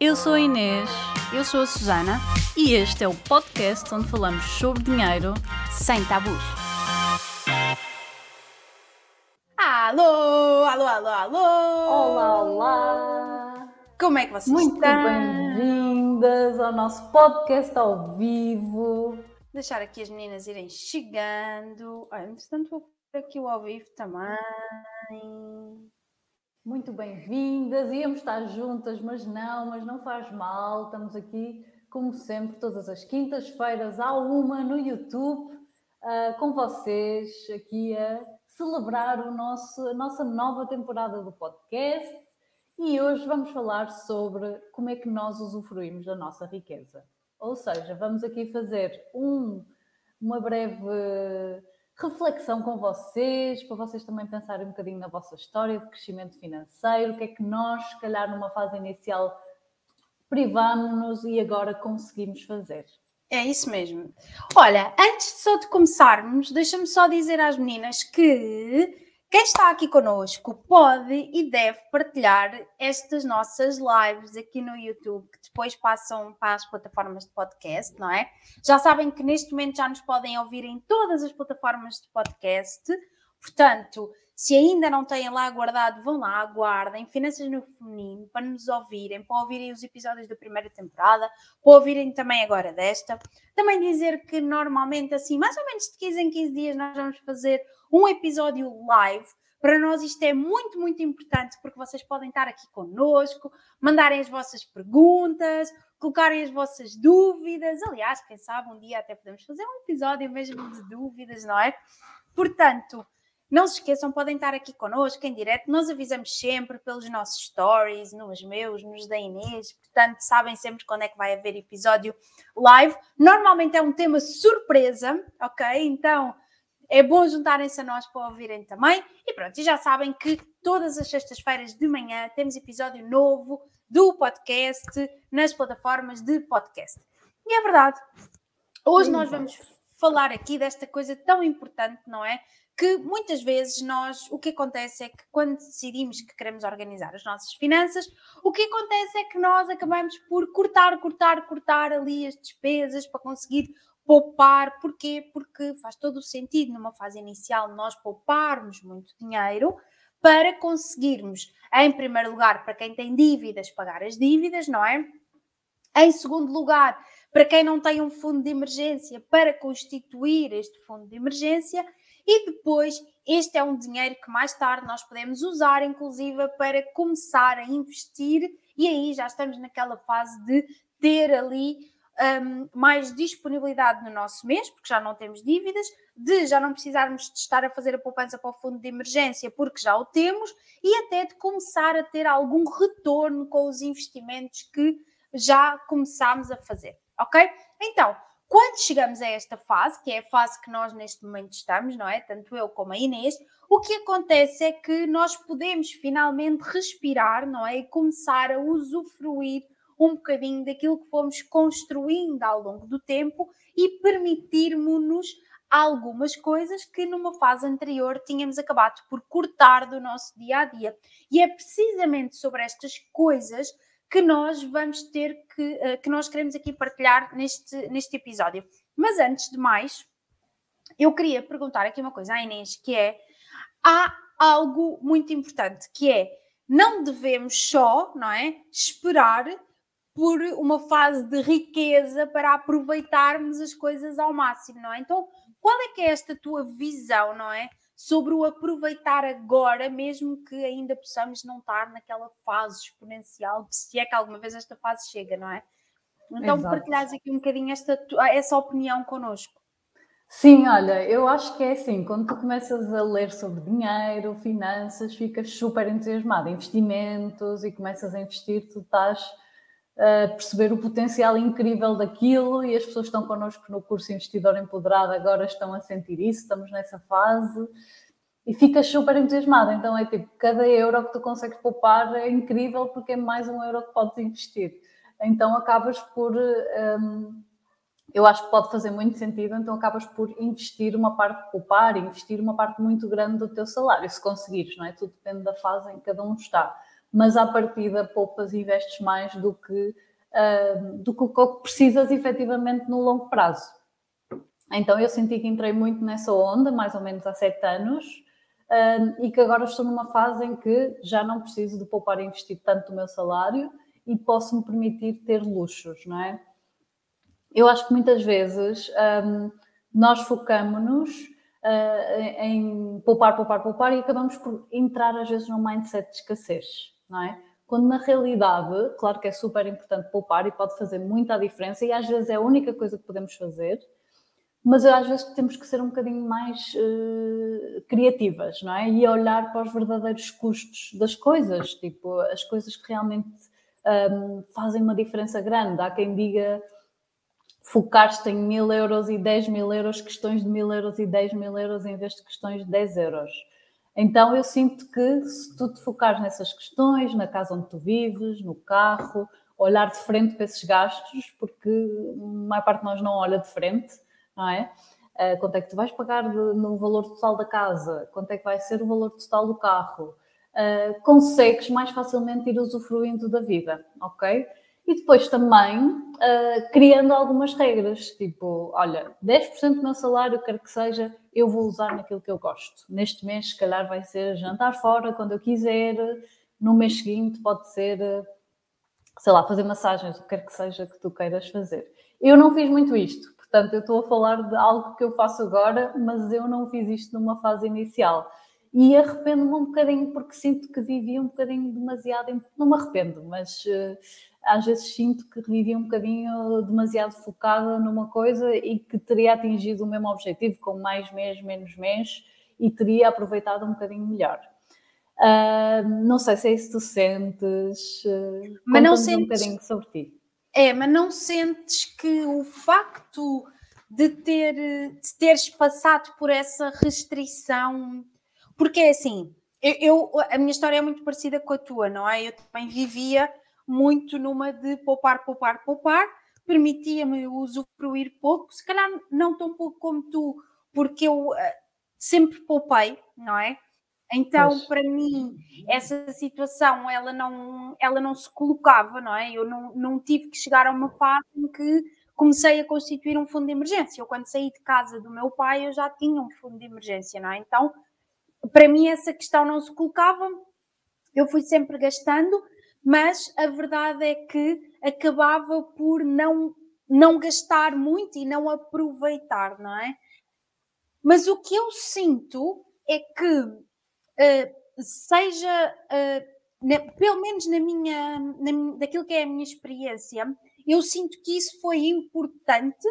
Eu sou a Inês Eu sou a Susana. e este é o podcast onde falamos sobre dinheiro. Sem tabus. Alô, alô, alô, alô! Olá, olá! Como é que vocês Muito estão? bem-vindas ao nosso podcast ao vivo. Deixar aqui as meninas irem chegando. Olha, entretanto vou pôr aqui o ao vivo também. Muito bem-vindas. Íamos estar juntas, mas não, mas não faz mal. Estamos aqui, como sempre, todas as quintas-feiras à uma no YouTube, ah, com vocês, aqui a celebrar o nosso, a nossa nova temporada do podcast. E hoje vamos falar sobre como é que nós usufruímos da nossa riqueza. Ou seja, vamos aqui fazer um, uma breve reflexão com vocês, para vocês também pensarem um bocadinho na vossa história de crescimento financeiro, o que é que nós, se calhar, numa fase inicial, privámos-nos e agora conseguimos fazer. É isso mesmo. Olha, antes só de começarmos, deixa-me só dizer às meninas que quem está aqui connosco pode e deve partilhar estas nossas lives aqui no YouTube, que depois passam para as plataformas de podcast, não é? Já sabem que neste momento já nos podem ouvir em todas as plataformas de podcast. Portanto, se ainda não têm lá guardado, vão lá, aguardem Finanças no Feminino para nos ouvirem, para ouvirem os episódios da primeira temporada, para ouvirem também agora desta. Também dizer que normalmente, assim, mais ou menos de 15 em 15 dias, nós vamos fazer um episódio live. Para nós isto é muito, muito importante porque vocês podem estar aqui connosco, mandarem as vossas perguntas, colocarem as vossas dúvidas. Aliás, quem sabe um dia até podemos fazer um episódio mesmo de dúvidas, não é? Portanto, não se esqueçam, podem estar aqui connosco em direto. Nós avisamos sempre pelos nossos stories, nos meus, nos da Inês. Portanto, sabem sempre quando é que vai haver episódio live. Normalmente é um tema surpresa, ok? Então é bom juntarem-se a nós para ouvirem também. E pronto, e já sabem que todas as sextas-feiras de manhã temos episódio novo do podcast nas plataformas de podcast. E é verdade, hoje nós vamos falar aqui desta coisa tão importante, não é? Que muitas vezes nós, o que acontece é que quando decidimos que queremos organizar as nossas finanças, o que acontece é que nós acabamos por cortar, cortar, cortar ali as despesas para conseguir poupar. Porquê? Porque faz todo o sentido numa fase inicial nós pouparmos muito dinheiro para conseguirmos, em primeiro lugar, para quem tem dívidas, pagar as dívidas, não é? Em segundo lugar, para quem não tem um fundo de emergência, para constituir este fundo de emergência. E depois, este é um dinheiro que mais tarde nós podemos usar, inclusive, para começar a investir, e aí já estamos naquela fase de ter ali um, mais disponibilidade no nosso mês, porque já não temos dívidas, de já não precisarmos de estar a fazer a poupança para o fundo de emergência, porque já o temos, e até de começar a ter algum retorno com os investimentos que já começámos a fazer, ok? Então, quando chegamos a esta fase, que é a fase que nós neste momento estamos, não é? Tanto eu como a Inês, o que acontece é que nós podemos finalmente respirar, não é? E começar a usufruir um bocadinho daquilo que fomos construindo ao longo do tempo e permitirmos-nos algumas coisas que numa fase anterior tínhamos acabado por cortar do nosso dia a dia. E é precisamente sobre estas coisas que nós vamos ter que, uh, que nós queremos aqui partilhar neste, neste episódio. Mas antes de mais, eu queria perguntar aqui uma coisa à Inês, que é, há algo muito importante, que é, não devemos só, não é, esperar por uma fase de riqueza para aproveitarmos as coisas ao máximo, não é? Então, qual é que é esta tua visão, não é? Sobre o aproveitar agora, mesmo que ainda possamos não estar naquela fase exponencial, se é que alguma vez esta fase chega, não é? Então, Exato. partilhares aqui um bocadinho esta, tu- essa opinião connosco. Sim, olha, eu acho que é assim, quando tu começas a ler sobre dinheiro, finanças, ficas super entusiasmado, investimentos e começas a investir, tu estás perceber o potencial incrível daquilo e as pessoas estão connosco no curso Investidor Empoderado agora estão a sentir isso, estamos nessa fase e ficas super entusiasmado. Então é tipo, cada euro que tu consegues poupar é incrível porque é mais um euro que podes investir. Então acabas por. hum, eu acho que pode fazer muito sentido, então acabas por investir uma parte, poupar, investir uma parte muito grande do teu salário, se conseguires, não é? Tudo depende da fase em que cada um está. Mas à partida poupas e investes mais do que, uh, do que precisas efetivamente no longo prazo. Então eu senti que entrei muito nessa onda, mais ou menos há sete anos, uh, e que agora estou numa fase em que já não preciso de poupar e investir tanto o meu salário e posso me permitir ter luxos, não é? Eu acho que muitas vezes um, nós focamos-nos uh, em poupar, poupar, poupar e acabamos por entrar às vezes num mindset de escassez, não é? Quando na realidade, claro que é super importante poupar e pode fazer muita diferença e às vezes é a única coisa que podemos fazer, mas às vezes temos que ser um bocadinho mais uh, criativas, não é? E olhar para os verdadeiros custos das coisas, tipo, as coisas que realmente um, fazem uma diferença grande. Há quem diga focar-te em mil euros e 10 mil euros, questões de mil euros e 10 mil euros em vez de questões de 10 euros. Então eu sinto que se tu te focares nessas questões, na casa onde tu vives, no carro, olhar de frente para esses gastos, porque a maior parte de nós não olha de frente, não é? Uh, quanto é que tu vais pagar no valor total da casa? Quanto é que vai ser o valor total do carro? Uh, consegues mais facilmente ir usufruindo da vida, ok? E depois também uh, criando algumas regras, tipo, olha, 10% do meu salário, quer que seja, eu vou usar naquilo que eu gosto. Neste mês, se calhar, vai ser jantar fora quando eu quiser, no mês seguinte pode ser, sei lá, fazer massagens, o que quer que seja que tu queiras fazer. Eu não fiz muito isto, portanto, eu estou a falar de algo que eu faço agora, mas eu não fiz isto numa fase inicial e arrependo-me um bocadinho porque sinto que vivi um bocadinho demasiado, não me arrependo, mas uh, às vezes sinto que vivi um bocadinho demasiado focada numa coisa e que teria atingido o mesmo objetivo com mais mês, menos mês e teria aproveitado um bocadinho melhor. Uh, não sei se é isso que tu sentes, uh, mas não sentes, um bocadinho sobre ti. É, mas não sentes que o facto de, ter, de teres passado por essa restrição porque é assim, eu, eu, a minha história é muito parecida com a tua, não é? Eu também vivia muito numa de poupar, poupar, poupar, permitia-me usufruir pouco, se calhar não tão pouco como tu, porque eu uh, sempre poupei, não é? Então, para mim, essa situação ela não, ela não se colocava, não é? Eu não, não tive que chegar a uma fase em que comecei a constituir um fundo de emergência. Eu, quando saí de casa do meu pai, eu já tinha um fundo de emergência, não é? Então, para mim essa questão não se colocava, eu fui sempre gastando, mas a verdade é que acabava por não, não gastar muito e não aproveitar, não é? Mas o que eu sinto é que, uh, seja, uh, na, pelo menos na minha, na, daquilo que é a minha experiência, eu sinto que isso foi importante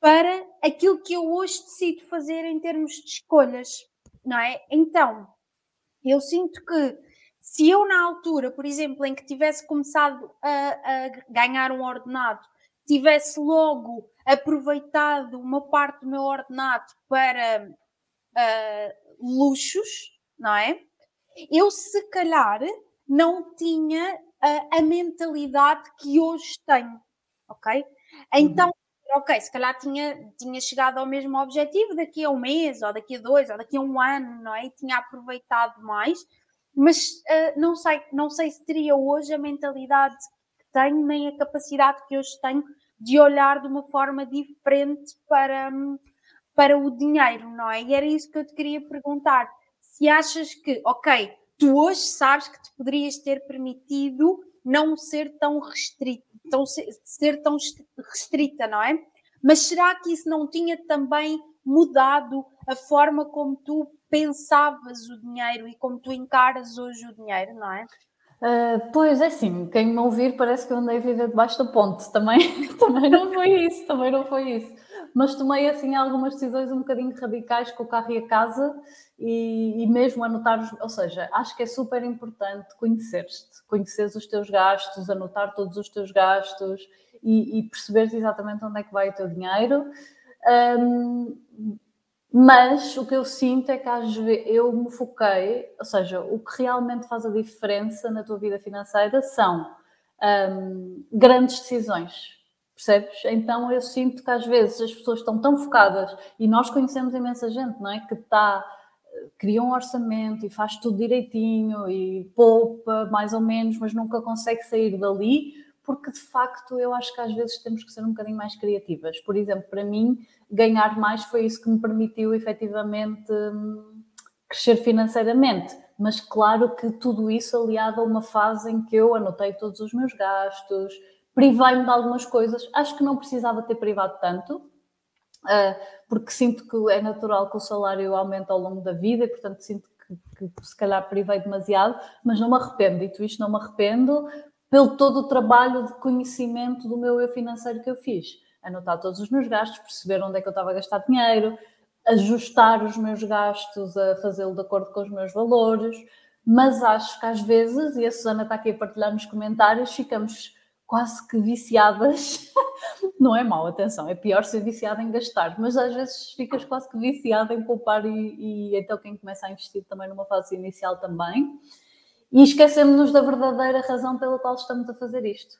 para aquilo que eu hoje decido fazer em termos de escolhas não é? Então, eu sinto que se eu na altura, por exemplo, em que tivesse começado a, a ganhar um ordenado, tivesse logo aproveitado uma parte do meu ordenado para uh, luxos, não é? Eu se calhar não tinha uh, a mentalidade que hoje tenho, ok? Então, uhum ok, se calhar tinha, tinha chegado ao mesmo objetivo daqui a um mês, ou daqui a dois, ou daqui a um ano, não é? E tinha aproveitado mais, mas uh, não, sei, não sei se teria hoje a mentalidade que tenho, nem a capacidade que hoje tenho de olhar de uma forma diferente para, para o dinheiro, não é? E era isso que eu te queria perguntar. Se achas que, ok, tu hoje sabes que te poderias ter permitido não ser tão restrito, tão, ser tão restrita, não é? Mas será que isso não tinha também mudado a forma como tu pensavas o dinheiro e como tu encaras hoje o dinheiro, não é? Uh, pois é sim, quem me ouvir parece que eu andei a viver debaixo da ponte, também, também não foi isso, também não foi isso. Mas tomei assim algumas decisões um bocadinho radicais com o carro e a casa e, e mesmo anotar, ou seja, acho que é super importante conhecer-te, conheceres os teus gastos, anotar todos os teus gastos e, e perceberes exatamente onde é que vai o teu dinheiro. Um, mas o que eu sinto é que às vezes eu me foquei, ou seja, o que realmente faz a diferença na tua vida financeira são um, grandes decisões, percebes? Então eu sinto que às vezes as pessoas estão tão focadas e nós conhecemos imensa gente, não é? Que está cria um orçamento e faz tudo direitinho e poupa mais ou menos, mas nunca consegue sair dali, porque de facto eu acho que às vezes temos que ser um bocadinho mais criativas. Por exemplo, para mim, ganhar mais foi isso que me permitiu efetivamente hum, crescer financeiramente. Mas claro que tudo isso aliado a uma fase em que eu anotei todos os meus gastos, privei-me de algumas coisas. Acho que não precisava ter privado tanto, ah, porque sinto que é natural que o salário aumente ao longo da vida e, portanto, sinto que, que se calhar privei demasiado, mas não me arrependo. Dito isto, não me arrependo pelo todo o trabalho de conhecimento do meu eu financeiro que eu fiz. Anotar todos os meus gastos, perceber onde é que eu estava a gastar dinheiro, ajustar os meus gastos a fazê-lo de acordo com os meus valores, mas acho que às vezes, e a Susana está aqui a partilhar nos comentários, ficamos quase que viciadas. Não é mau, atenção, é pior ser viciada em gastar, mas às vezes ficas quase que viciada em poupar e, e então quem começa a investir também numa fase inicial também. E esquecemos-nos da verdadeira razão pela qual estamos a fazer isto.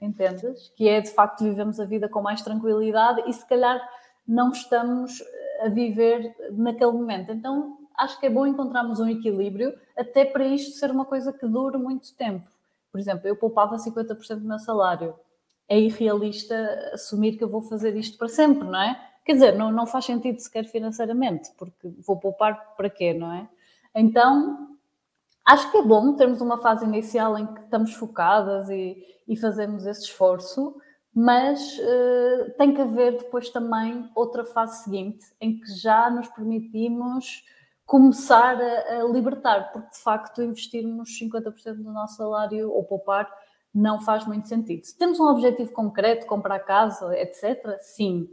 Entendes? Que é de facto vivemos a vida com mais tranquilidade e se calhar não estamos a viver naquele momento. Então acho que é bom encontrarmos um equilíbrio até para isto ser uma coisa que dure muito tempo. Por exemplo, eu poupava 50% do meu salário. É irrealista assumir que eu vou fazer isto para sempre, não é? Quer dizer, não, não faz sentido sequer financeiramente, porque vou poupar para quê, não é? Então, acho que é bom termos uma fase inicial em que estamos focadas e, e fazemos esse esforço, mas uh, tem que haver depois também outra fase seguinte, em que já nos permitimos começar a, a, libertar, porque de facto investirmos 50% do nosso salário ou poupar não faz muito sentido. Se temos um objetivo concreto, comprar casa, etc., sim.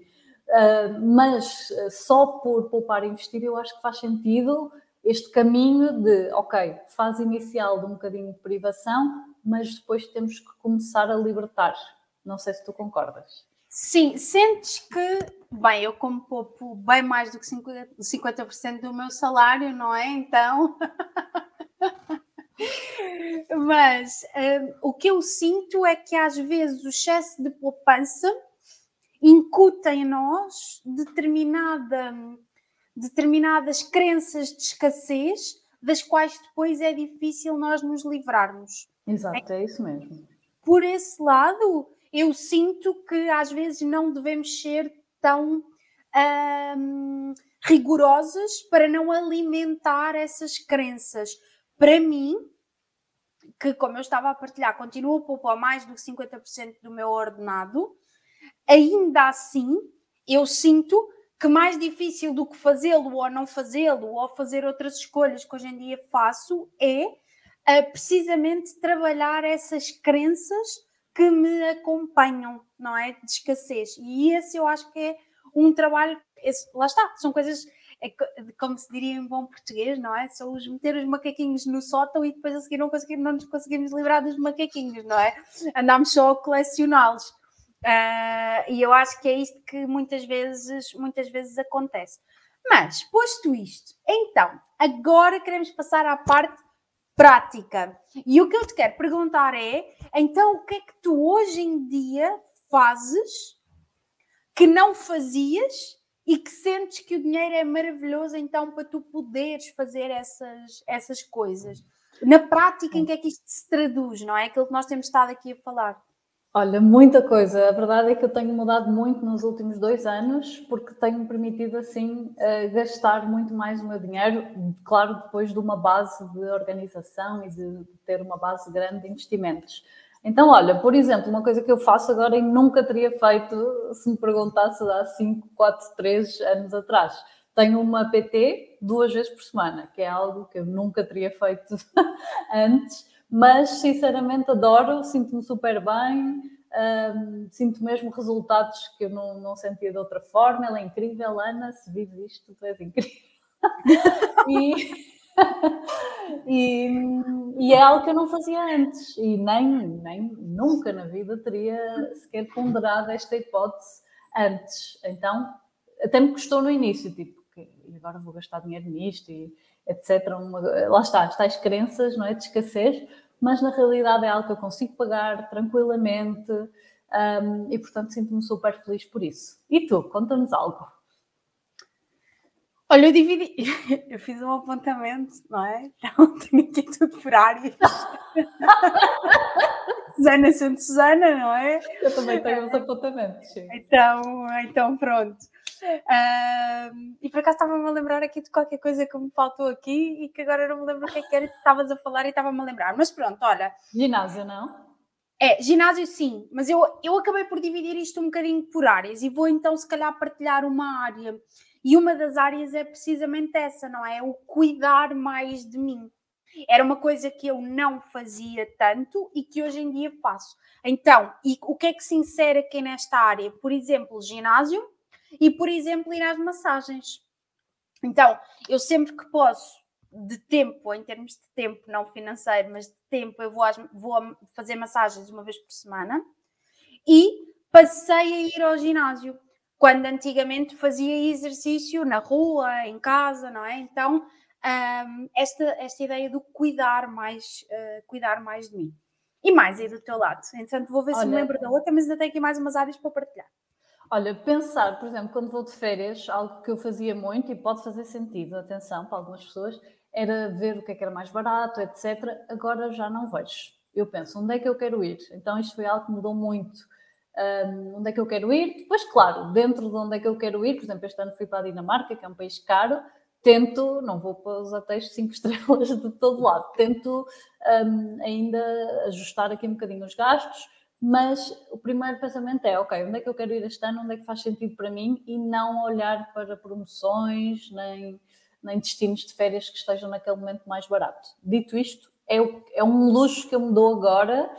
Uh, mas só por poupar e investir, eu acho que faz sentido este caminho de, ok, fase inicial de um bocadinho de privação, mas depois temos que começar a libertar. Não sei se tu concordas. Sim, sentes que, bem, eu como poupo bem mais do que 50%, 50 do meu salário, não é? Então. Mas um, o que eu sinto é que às vezes o excesso de poupança incuta em nós determinada, determinadas crenças de escassez das quais depois é difícil nós nos livrarmos. Exato, é, é isso mesmo. Por esse lado, eu sinto que às vezes não devemos ser tão hum, rigorosas para não alimentar essas crenças. Para mim, que como eu estava a partilhar, continuo a poupar mais do que 50% do meu ordenado, ainda assim eu sinto que mais difícil do que fazê-lo ou não fazê-lo ou fazer outras escolhas que hoje em dia faço é uh, precisamente trabalhar essas crenças que me acompanham, não é? De escassez. E esse eu acho que é um trabalho, esse, lá está, são coisas, é, como se diria em bom português, não é? São os meter os macaquinhos no sótão e depois a seguir não, conseguir, não nos conseguimos livrar dos macaquinhos, não é? Andamos só a colecioná-los. Uh, e eu acho que é isto que muitas vezes, muitas vezes acontece. Mas, posto isto, então, agora queremos passar à parte prática. E o que eu te quero perguntar é: então, o que é que tu hoje em dia fazes que não fazias e que sentes que o dinheiro é maravilhoso então para tu poderes fazer essas, essas coisas? Na prática, em que é que isto se traduz, não é? Aquilo que nós temos estado aqui a falar. Olha, muita coisa. A verdade é que eu tenho mudado muito nos últimos dois anos, porque tenho permitido, assim, eh, gastar muito mais o meu dinheiro, claro, depois de uma base de organização e de ter uma base grande de investimentos. Então, olha, por exemplo, uma coisa que eu faço agora e nunca teria feito se me perguntasse há 5, 4, 3 anos atrás. Tenho uma PT duas vezes por semana, que é algo que eu nunca teria feito antes mas sinceramente adoro, sinto-me super bem, um, sinto mesmo resultados que eu não, não sentia de outra forma. Ela é incrível, Ana, se vives isto, tu és incrível. e, e, e, é algo que eu não fazia antes e nem, nem nunca na vida teria sequer ponderado esta hipótese antes. Então, até me custou no início, tipo, que agora vou gastar dinheiro nisto e etc. Uma, lá está, as tais crenças não é, de escassez, mas na realidade é algo que eu consigo pagar tranquilamente um, e, portanto, sinto-me super feliz por isso. E tu, conta-nos algo. Olha, eu dividi, eu fiz um apontamento, não é? Então tenho aqui tudo por áreas. Susana sendo Susana, não é? Eu também tenho os apontamentos. Sim. Então, então pronto. E por acaso estava-me a lembrar aqui de qualquer coisa que me faltou aqui e que agora não me lembro o que é que era que estavas a falar e estava-me a lembrar. Mas pronto, olha. Ginásio, não? É, ginásio sim, mas eu, eu acabei por dividir isto um bocadinho por áreas e vou então se calhar partilhar uma área. E uma das áreas é precisamente essa, não é? O cuidar mais de mim. Era uma coisa que eu não fazia tanto e que hoje em dia faço. Então, e o que é que se insere aqui nesta área? Por exemplo, ginásio e, por exemplo, ir às massagens. Então, eu sempre que posso, de tempo, em termos de tempo, não financeiro, mas de tempo, eu vou, às, vou fazer massagens uma vez por semana e passei a ir ao ginásio. Quando antigamente fazia exercício na rua, em casa, não é? Então, um, esta, esta ideia do cuidar mais, uh, cuidar mais de mim. E mais aí do teu lado. Entretanto, vou ver Olha, se me lembro da outra, mas ainda tenho aqui mais umas áreas para partilhar. Olha, pensar, por exemplo, quando vou de férias, algo que eu fazia muito e pode fazer sentido, atenção, para algumas pessoas, era ver o que, é que era mais barato, etc. Agora já não vejo. Eu penso, onde é que eu quero ir? Então isto foi algo que mudou muito. Um, onde é que eu quero ir? Depois, claro, dentro de onde é que eu quero ir, por exemplo, este ano fui para a Dinamarca, que é um país caro, tento, não vou para os hotéis 5 estrelas de todo lado, tento um, ainda ajustar aqui um bocadinho os gastos, mas o primeiro pensamento é, ok, onde é que eu quero ir este ano, onde é que faz sentido para mim e não olhar para promoções, nem nem destinos de férias que estejam naquele momento mais barato. Dito isto, é, é um luxo que eu me dou agora.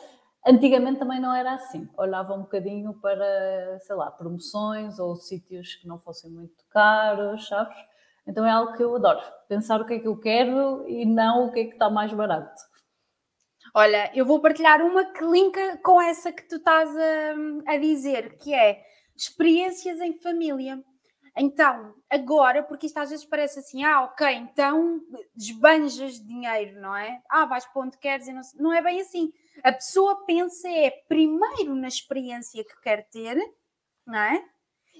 Antigamente também não era assim. Olhava um bocadinho para, sei lá, promoções ou sítios que não fossem muito caros, sabes? Então é algo que eu adoro. Pensar o que é que eu quero e não o que é que está mais barato. Olha, eu vou partilhar uma que linka com essa que tu estás a, a dizer, que é experiências em família. Então, agora, porque isto às vezes parece assim, ah, ok, então desbanjas dinheiro, não é? Ah, vais para onde queres e não, não é bem assim. A pessoa pensa é primeiro na experiência que quer ter, não é?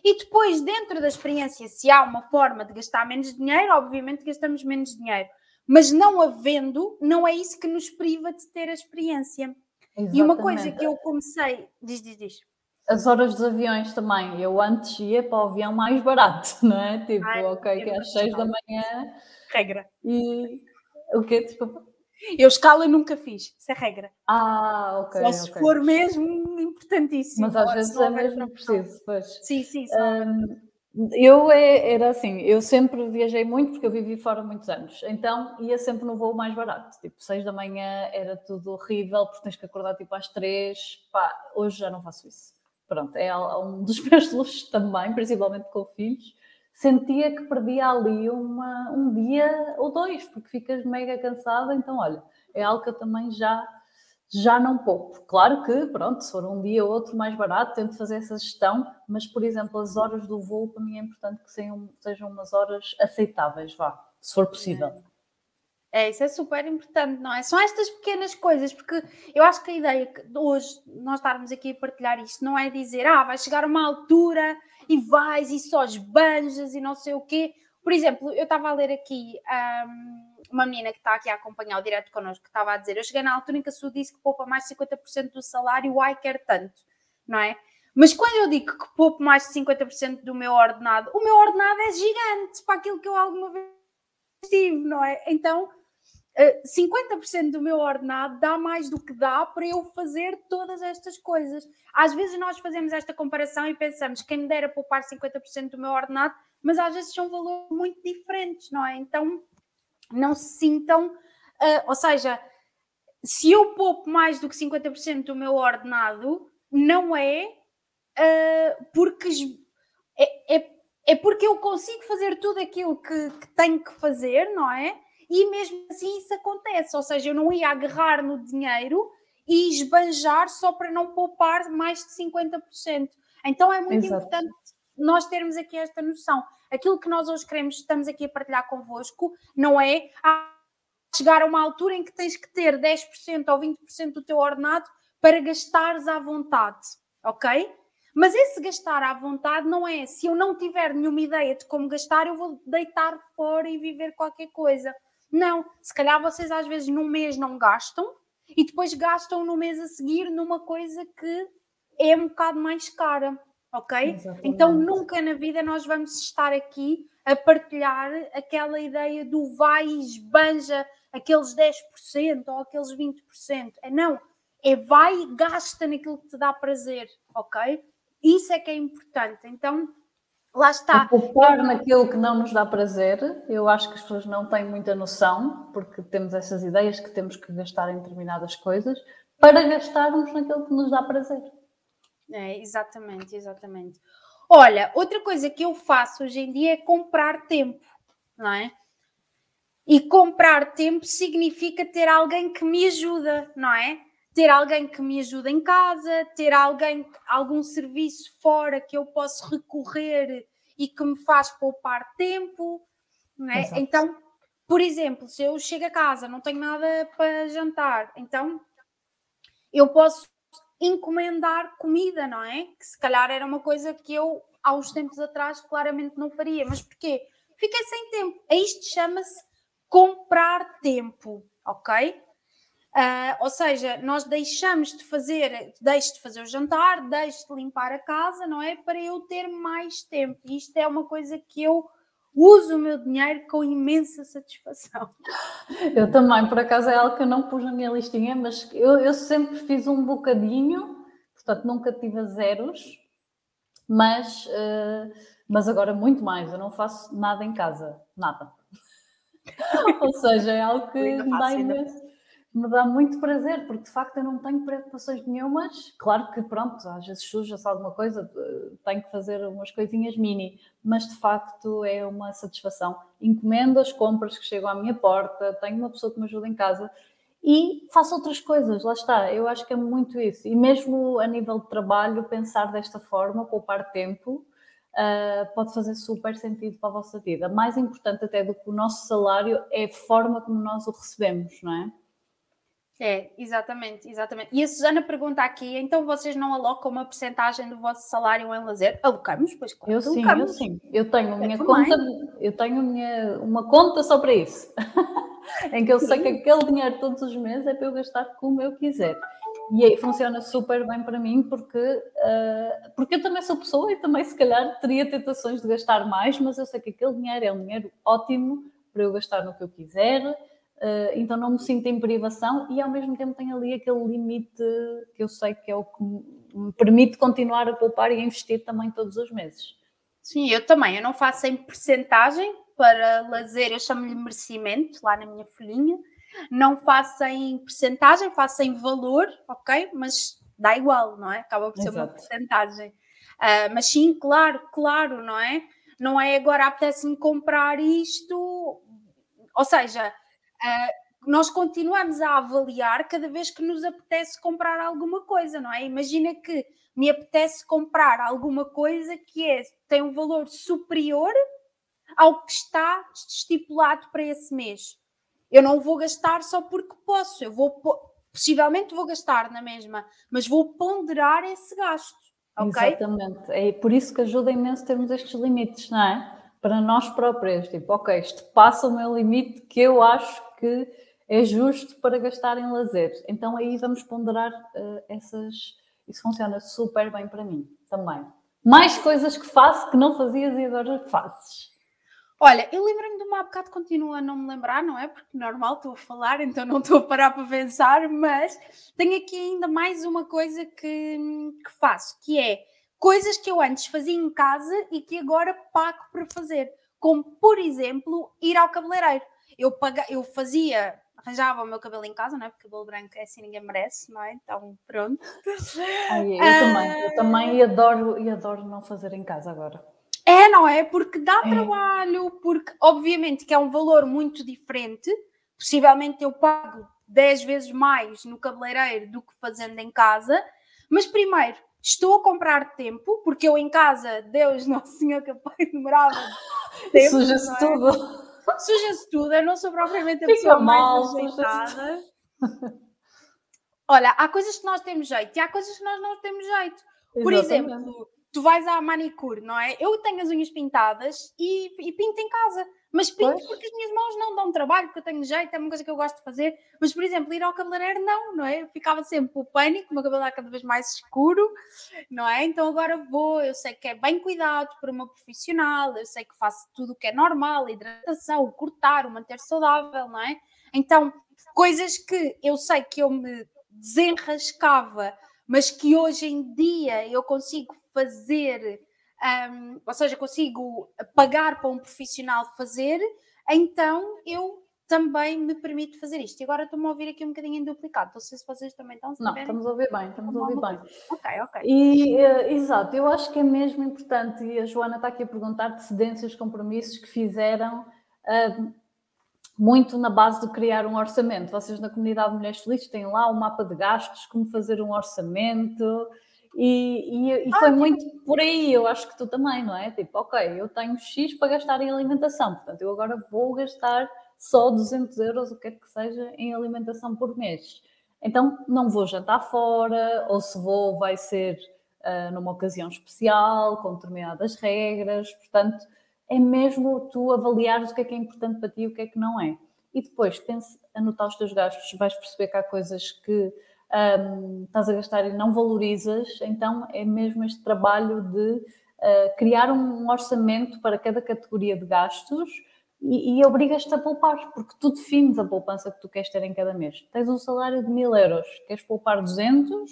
E depois, dentro da experiência, se há uma forma de gastar menos dinheiro, obviamente gastamos menos dinheiro. Mas não havendo, não é isso que nos priva de ter a experiência. Exatamente. E uma coisa que eu comecei. Diz, diz, diz as horas dos aviões também. Eu antes ia para o avião mais barato, não é? Tipo, Ai, ok, que é às 6 da manhã. Regra. E o quê? Desculpa. Eu escala nunca fiz, isso é regra. Ah, ok. Só se okay. for mesmo importantíssimo. Mas às vezes é mesmo preciso, pois. Sim, sim. Um, eu é, era assim, eu sempre viajei muito porque eu vivi fora muitos anos, então ia sempre no voo mais barato, tipo 6 da manhã era tudo horrível porque tens que acordar tipo às 3, pá, hoje já não faço isso. Pronto, é um dos meus luxos também, principalmente com filhos, sentia que perdia ali uma, um dia ou dois, porque ficas mega cansada, então olha, é algo que eu também já, já não poupo. Claro que, pronto, se for um dia ou outro mais barato, tento fazer essa gestão, mas, por exemplo, as horas do voo, para mim é importante que sejam, sejam umas horas aceitáveis, vá, se for possível. É. É, isso é super importante, não é? São estas pequenas coisas, porque eu acho que a ideia de hoje nós estarmos aqui a partilhar isto não é dizer, ah, vai chegar uma altura e vais e só esbanjas e não sei o quê. Por exemplo, eu estava a ler aqui um, uma menina que está aqui a acompanhar o direto connosco, que estava a dizer, eu cheguei na altura em que a sua disse que poupa mais de 50% do salário, ai, quer tanto, não é? Mas quando eu digo que poupo mais de 50% do meu ordenado, o meu ordenado é gigante para aquilo que eu alguma vez tive, não é? Então 50% do meu ordenado dá mais do que dá para eu fazer todas estas coisas. Às vezes nós fazemos esta comparação e pensamos quem me dera poupar 50% do meu ordenado, mas às vezes são valores muito diferentes, não é? Então não se sintam, uh, ou seja, se eu poupo mais do que 50% do meu ordenado, não é uh, porque é, é, é, porque eu consigo fazer tudo aquilo que, que tenho que fazer, não é? e mesmo assim isso acontece, ou seja, eu não ia agarrar no dinheiro e esbanjar só para não poupar mais de 50%. Então é muito Exato. importante nós termos aqui esta noção. Aquilo que nós hoje queremos, estamos aqui a partilhar convosco, não é chegar a uma altura em que tens que ter 10% ou 20% do teu ordenado para gastares à vontade, ok? Mas esse gastar à vontade não é se eu não tiver nenhuma ideia de como gastar, eu vou deitar fora e viver qualquer coisa. Não, se calhar vocês às vezes num mês não gastam e depois gastam no mês a seguir numa coisa que é um bocado mais cara, ok? Exatamente. Então nunca na vida nós vamos estar aqui a partilhar aquela ideia do vai e esbanja aqueles 10% ou aqueles 20%. É não, é vai e gasta naquilo que te dá prazer, ok? Isso é que é importante. Então, lá está. Poupar naquilo que não nos dá prazer, eu acho que as pessoas não têm muita noção, porque temos essas ideias que temos que gastar em determinadas coisas, para gastarmos naquilo que nos dá prazer. É, exatamente, exatamente. Olha, outra coisa que eu faço hoje em dia é comprar tempo, não é? E comprar tempo significa ter alguém que me ajuda, não é? Ter alguém que me ajuda em casa, ter alguém, algum serviço fora que eu posso recorrer e que me faz poupar tempo, não é? Exato. Então, por exemplo, se eu chego a casa, não tenho nada para jantar, então eu posso encomendar comida, não é? Que se calhar era uma coisa que eu, há uns tempos atrás, claramente não faria. Mas porquê? Fiquei sem tempo. A Isto chama-se comprar tempo, ok? Ah, ou seja, nós deixamos de fazer, deixo de fazer o jantar, deixo de limpar a casa, não é? Para eu ter mais tempo. Isto é uma coisa que eu uso o meu dinheiro com imensa satisfação. Eu também, por acaso é algo que eu não pus na minha listinha, mas eu, eu sempre fiz um bocadinho, portanto nunca tive a zeros, mas, eh, mas agora muito mais. Eu não faço nada em casa, nada. Ou seja, é algo que me dá, imenso- me dá muito prazer, porque de facto eu não tenho preocupações nenhumas. Claro que, pronto, às vezes suja-se alguma coisa, eh, tenho que fazer umas coisinhas mini, mas de facto é uma satisfação. Encomendo as compras que chegam à minha porta, tenho uma pessoa que me ajuda em casa e faço outras coisas, lá está. Eu acho que é muito isso. E mesmo a nível de trabalho, pensar desta forma, poupar tempo, ah, pode fazer super sentido para a vossa vida. Mais importante até do que o nosso salário é a forma como nós o recebemos, não é? É, exatamente, exatamente. E a Susana pergunta aqui, então vocês não alocam uma porcentagem do vosso salário em lazer? Alocamos, pois claro, Eu sim, eu sim. Eu tenho a minha também. conta, eu tenho minha, uma conta só para isso. em que eu sei que aquele dinheiro todos os meses é para eu gastar como eu quiser. E aí funciona super bem para mim porque, ah, porque eu também sou pessoa e também se calhar teria tentações de gastar mais, mas eu sei que aquele dinheiro é um dinheiro ótimo para eu gastar no que eu quiser, ah, então não me sinto em privação e ao mesmo tempo tenho ali aquele limite que eu sei que é o que me permite continuar a poupar e a investir também todos os meses. Sim, eu também. Eu não faço em percentagem para lazer, eu chamo-lhe merecimento lá na minha folhinha. Não faço em percentagem, faço em valor, ok? Mas dá igual, não é? Acaba por ser uma Exato. percentagem. Ah, mas sim, claro, claro, não é? Não é agora apetece-me comprar isto. Ou seja, nós continuamos a avaliar cada vez que nos apetece comprar alguma coisa, não é? Imagina que me apetece comprar alguma coisa que é, tem um valor superior ao que está estipulado para esse mês. Eu não vou gastar só porque posso, eu vou po- possivelmente vou gastar na mesma, mas vou ponderar esse gasto, ok? Exatamente. É por isso que ajuda imenso termos estes limites, não é? Para nós próprios, tipo, ok, isto passa o meu limite que eu acho que é justo para gastar em lazer. Então aí vamos ponderar eh, essas. Isso funciona super bem para mim também. Mais coisas que faço que não fazias e agora fazes. Olha, eu lembro-me de uma há bocado, continuo a não me lembrar, não é? Porque normal estou a falar, então não estou a parar para pensar, mas tenho aqui ainda mais uma coisa que, que faço, que é coisas que eu antes fazia em casa e que agora pago para fazer. Como, por exemplo, ir ao cabeleireiro. Eu, paga, eu fazia, arranjava o meu cabelo em casa, não é? Porque cabelo branco é assim, ninguém merece, não é? Então, pronto. Ai, eu Ah. também, eu também e adoro, e adoro não fazer em casa agora. É, não é? Porque dá É. trabalho, porque obviamente que é um valor muito diferente. Possivelmente eu pago 10 vezes mais no cabeleireiro do que fazendo em casa. Mas primeiro, estou a comprar tempo, porque eu em casa, Deus Nosso Senhor, capaz demorava tempo. Suja-se é? tudo. Suja-se tudo, eu não sou propriamente a Fica pessoa mal, mais ajeitada. Olha, há coisas que nós temos jeito e há coisas que nós não temos jeito. Por exemplo, tu vais à manicure, não é? Eu tenho as unhas pintadas e, e pinto em casa. Mas pinto pois. porque as minhas mãos não dão trabalho, porque eu tenho jeito, é uma coisa que eu gosto de fazer. Mas, por exemplo, ir ao cabeleireiro, não, não é? Eu ficava sempre o pânico, o meu cabelo está cada vez mais escuro, não é? Então agora vou, eu sei que é bem cuidado por uma profissional, eu sei que faço tudo o que é normal, hidratação, o cortar, o manter saudável, não é? Então, coisas que eu sei que eu me desenrascava, mas que hoje em dia eu consigo fazer um, ou seja, consigo pagar para um profissional fazer, então eu também me permito fazer isto. E agora estou-me a ouvir aqui um bocadinho em duplicado. Não sei se vocês também estão. Não, estamos a ouvir bem, estamos a ouvir bem. Ok, ok. E, uh, exato, eu acho que é mesmo importante, e a Joana está aqui a perguntar de cedências, compromissos que fizeram uh, muito na base de criar um orçamento. Vocês na comunidade Mulheres Felizes têm lá o um mapa de gastos, como fazer um orçamento. E, e, e foi ah, muito por aí, eu acho que tu também, não é? Tipo, ok, eu tenho X para gastar em alimentação, portanto, eu agora vou gastar só 200 euros, o que quer que seja, em alimentação por mês. Então, não vou jantar fora, ou se vou, vai ser uh, numa ocasião especial, com determinadas regras, portanto, é mesmo tu avaliares o que é que é importante para ti e o que é que não é. E depois, pense, anotar os teus gastos, vais perceber que há coisas que um, estás a gastar e não valorizas, então é mesmo este trabalho de uh, criar um orçamento para cada categoria de gastos e, e obrigas-te a poupar, porque tu defines a poupança que tu queres ter em cada mês. Tens um salário de mil euros, queres poupar 200,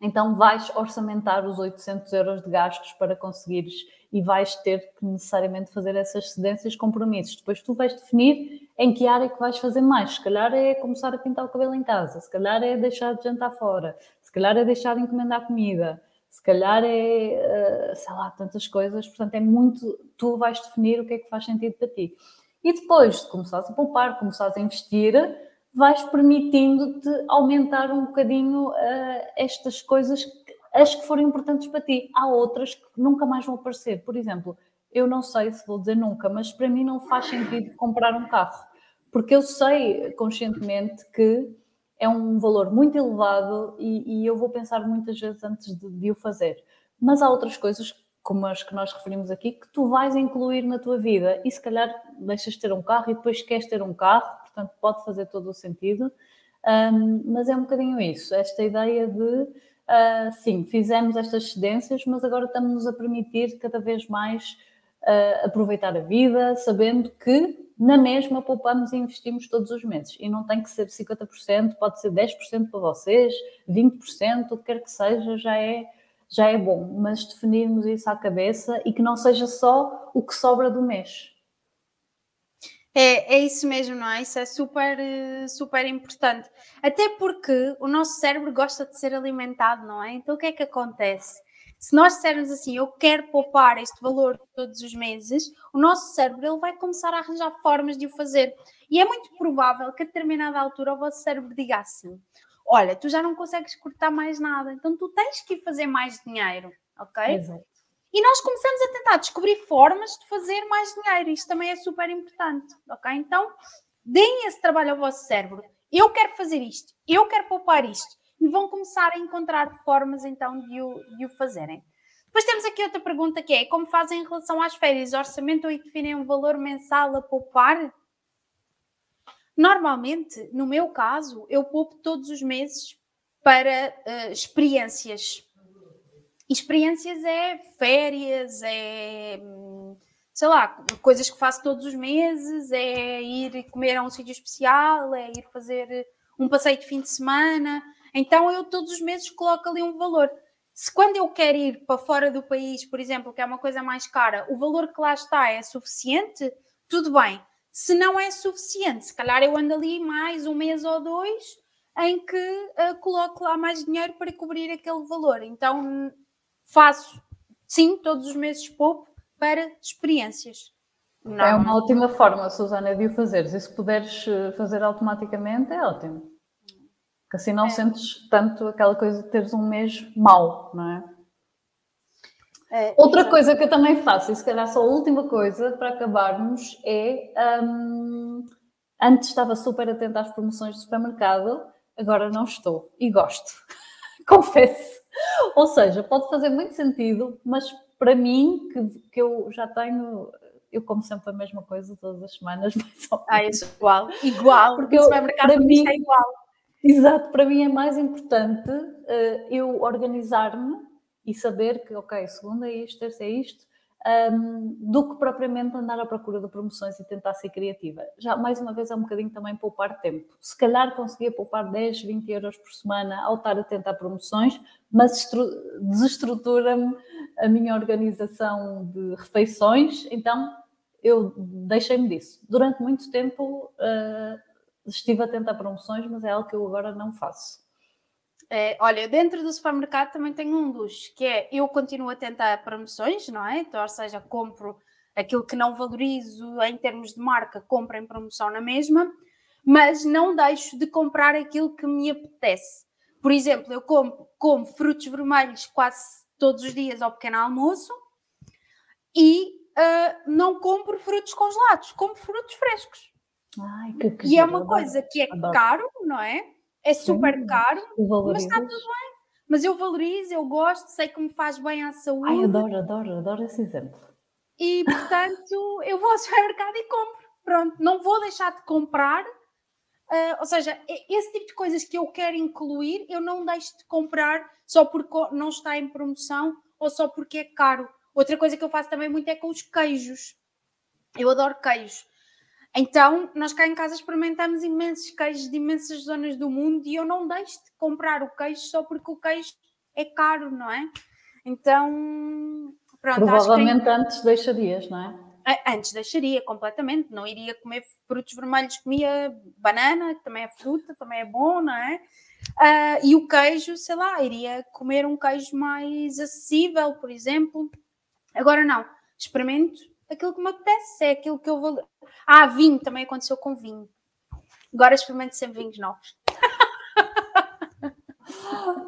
então vais orçamentar os 800 euros de gastos para conseguires e vais ter que necessariamente fazer essas cedências, compromissos. Depois tu vais definir em que área que vais fazer mais. Se calhar é começar a pintar o cabelo em casa, se calhar é deixar de jantar fora, se calhar é deixar de encomendar comida, se calhar é, eh, sei lá, tantas coisas. Portanto, é muito, tu vais definir o que é que faz sentido para ti. E depois de começares a poupar, começares a investir, vais permitindo-te aumentar um bocadinho uh, estas coisas as que forem importantes para ti. Há outras que nunca mais vão aparecer. Por exemplo, eu não sei se vou dizer nunca, mas para mim não faz sentido comprar um carro, porque eu sei conscientemente que é um valor muito elevado e, e eu vou pensar muitas vezes antes de, de, o fazer. Mas há outras coisas, como as que nós referimos aqui, que tu vais incluir na tua vida e se calhar deixas de ter um carro e depois queres ter um carro, portanto pode fazer todo o sentido. Um, mas é um bocadinho isso, esta ideia de uh, sim, fizemos estas cedências, mas agora estamos-nos a permitir cada vez mais uh, aproveitar a vida, sabendo que na mesma poupamos e investimos todos os meses. E não tem que ser 50%, pode ser 10% para vocês, 20%, o que quer que seja, já é, já é bom. Mas definirmos isso à cabeça e que não seja só o que sobra do mês. É, é isso mesmo, não é? Isso é super, super importante. Até porque o nosso cérebro gosta de ser alimentado, não é? Então o que é que acontece? Se nós dissermos assim, eu quero poupar este valor todos os meses, o nosso cérebro ele vai começar a arranjar formas de o fazer. E é muito provável que a determinada altura o vosso cérebro diga assim: olha, tu já não consegues cortar mais nada, então tu tens que fazer mais dinheiro, ok? Exato. E nós começamos a tentar descobrir formas de fazer mais dinheiro. Isto também é super importante, ok? Então, deem esse trabalho ao vosso cérebro. Eu quero fazer isto, eu quero poupar isto. E vão começar a encontrar formas então de o, de o fazerem. Depois temos aqui outra pergunta que é: como fazem em relação às férias? Orçamento e definem um valor mensal a poupar? Normalmente, no meu caso, eu poupo todos os meses para uh, experiências experiências é férias, é sei lá, coisas que faço todos os meses, é ir comer a um sítio especial, é ir fazer um passeio de fim de semana. Então eu todos os meses coloco ali um valor. Se quando eu quero ir para fora do país, por exemplo, que é uma coisa mais cara, o valor que lá está é suficiente, tudo bem. Se não é suficiente, se calhar eu ando ali mais um mês ou dois em que uh, coloco lá mais dinheiro para cobrir aquele valor. Então faço, sim, todos os meses pouco para experiências. Não. É uma ótima forma, Susana, de o fazeres. E se puderes eh, fazer automaticamente, é ótimo. Porque assim não é. sentes tanto aquela coisa de teres um mês mau, não é? é Outra é. coisa que eu também faço, e se calhar só a última coisa para acabarmos, é. Um, antes estava super atenta às promoções do supermercado, agora não estou. E gosto. confesso. Ou seja, pode fazer muito sentido, mas para mim, que, que eu já tenho, eu como sempre a mesma coisa todas as semanas, menos. Ah, isso igual, igual, porque eu, para mim é igual. Exato, para mim é mais importante uh, eu organizar-me e saber que, ok, segunda é isto, terça é isto, um, do que propriamente andar à procura de promoções e tentar ser criativa. Já, mais uma vez, é um bocadinho também poupar tempo. Se calhar conseguia poupar 10, 20 euros por semana ao estar a tentar promoções, mas desestrutura-me a minha organização de refeições, então eu deixei-me disso. Durante muito tempo uh, estive a tentar promoções, mas é algo que eu agora não faço. É, olha, dentro do supermercado também tenho um luxo, que é eu continuo a tentar promoções, não é? Então, ou seja, compro aquilo que não valorizo em termos de marca, compro em promoção na mesma, mas não deixo de comprar aquilo que me apetece. Por exemplo, eu como, como frutos vermelhos quase todos os dias ao pequeno almoço e uh, não compro frutos congelados, compro frutos frescos. Ai, que, que e é uma coisa que é adoro. caro, não é? É super Sim, caro, mas está tudo bem. Mas eu valorizo, eu gosto, sei que me faz bem à saúde. Ai, adoro, adoro, adoro esse exemplo. E portanto, eu vou ao supermercado e compro. Pronto, não vou deixar de comprar. Uh, ou seja, esse tipo de coisas que eu quero incluir, eu não deixo de comprar só porque não está em promoção ou só porque é caro. Outra coisa que eu faço também muito é com os queijos. Eu adoro queijos. Então, nós cá em casa experimentamos imensos queijos de imensas zonas do mundo e eu não deixo de comprar o queijo só porque o queijo é caro, não é? Então, pronto. Provavelmente que... antes deixarias, não é? Antes deixaria completamente, não iria comer frutos vermelhos, comia banana, que também é fruta, também é bom, não é? Uh, e o queijo, sei lá, iria comer um queijo mais acessível, por exemplo. Agora não, experimento aquilo que me apetece, é aquilo que eu vou. Ah, vinho também aconteceu com vinho. Agora experimento sempre vinhos novos.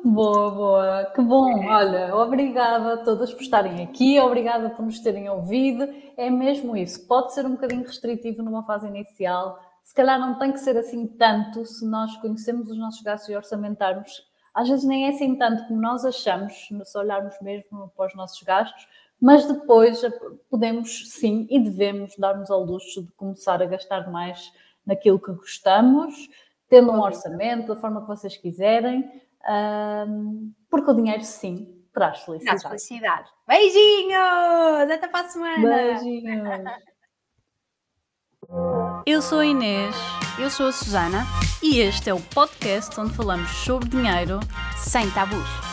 Boa, boa, que bom. Olha, obrigada a todas por estarem aqui, obrigada por nos terem ouvido. É mesmo isso, pode ser um bocadinho restritivo numa fase inicial, se calhar não tem que ser assim tanto se nós conhecemos os nossos gastos e orçamentarmos. Às vezes nem é assim tanto como nós achamos, se olharmos mesmo para os nossos gastos, mas depois podemos sim e devemos dar-nos ao luxo de começar a gastar mais naquilo que gostamos, tendo um orçamento, da forma que vocês quiserem, porque o dinheiro sim traz felicidade. Traz felicidade. Beijinhos! Até para a semana! Beijinhos! Eu sou a Inês, eu sou a Susana e este é o podcast onde falamos sobre dinheiro sem tabus.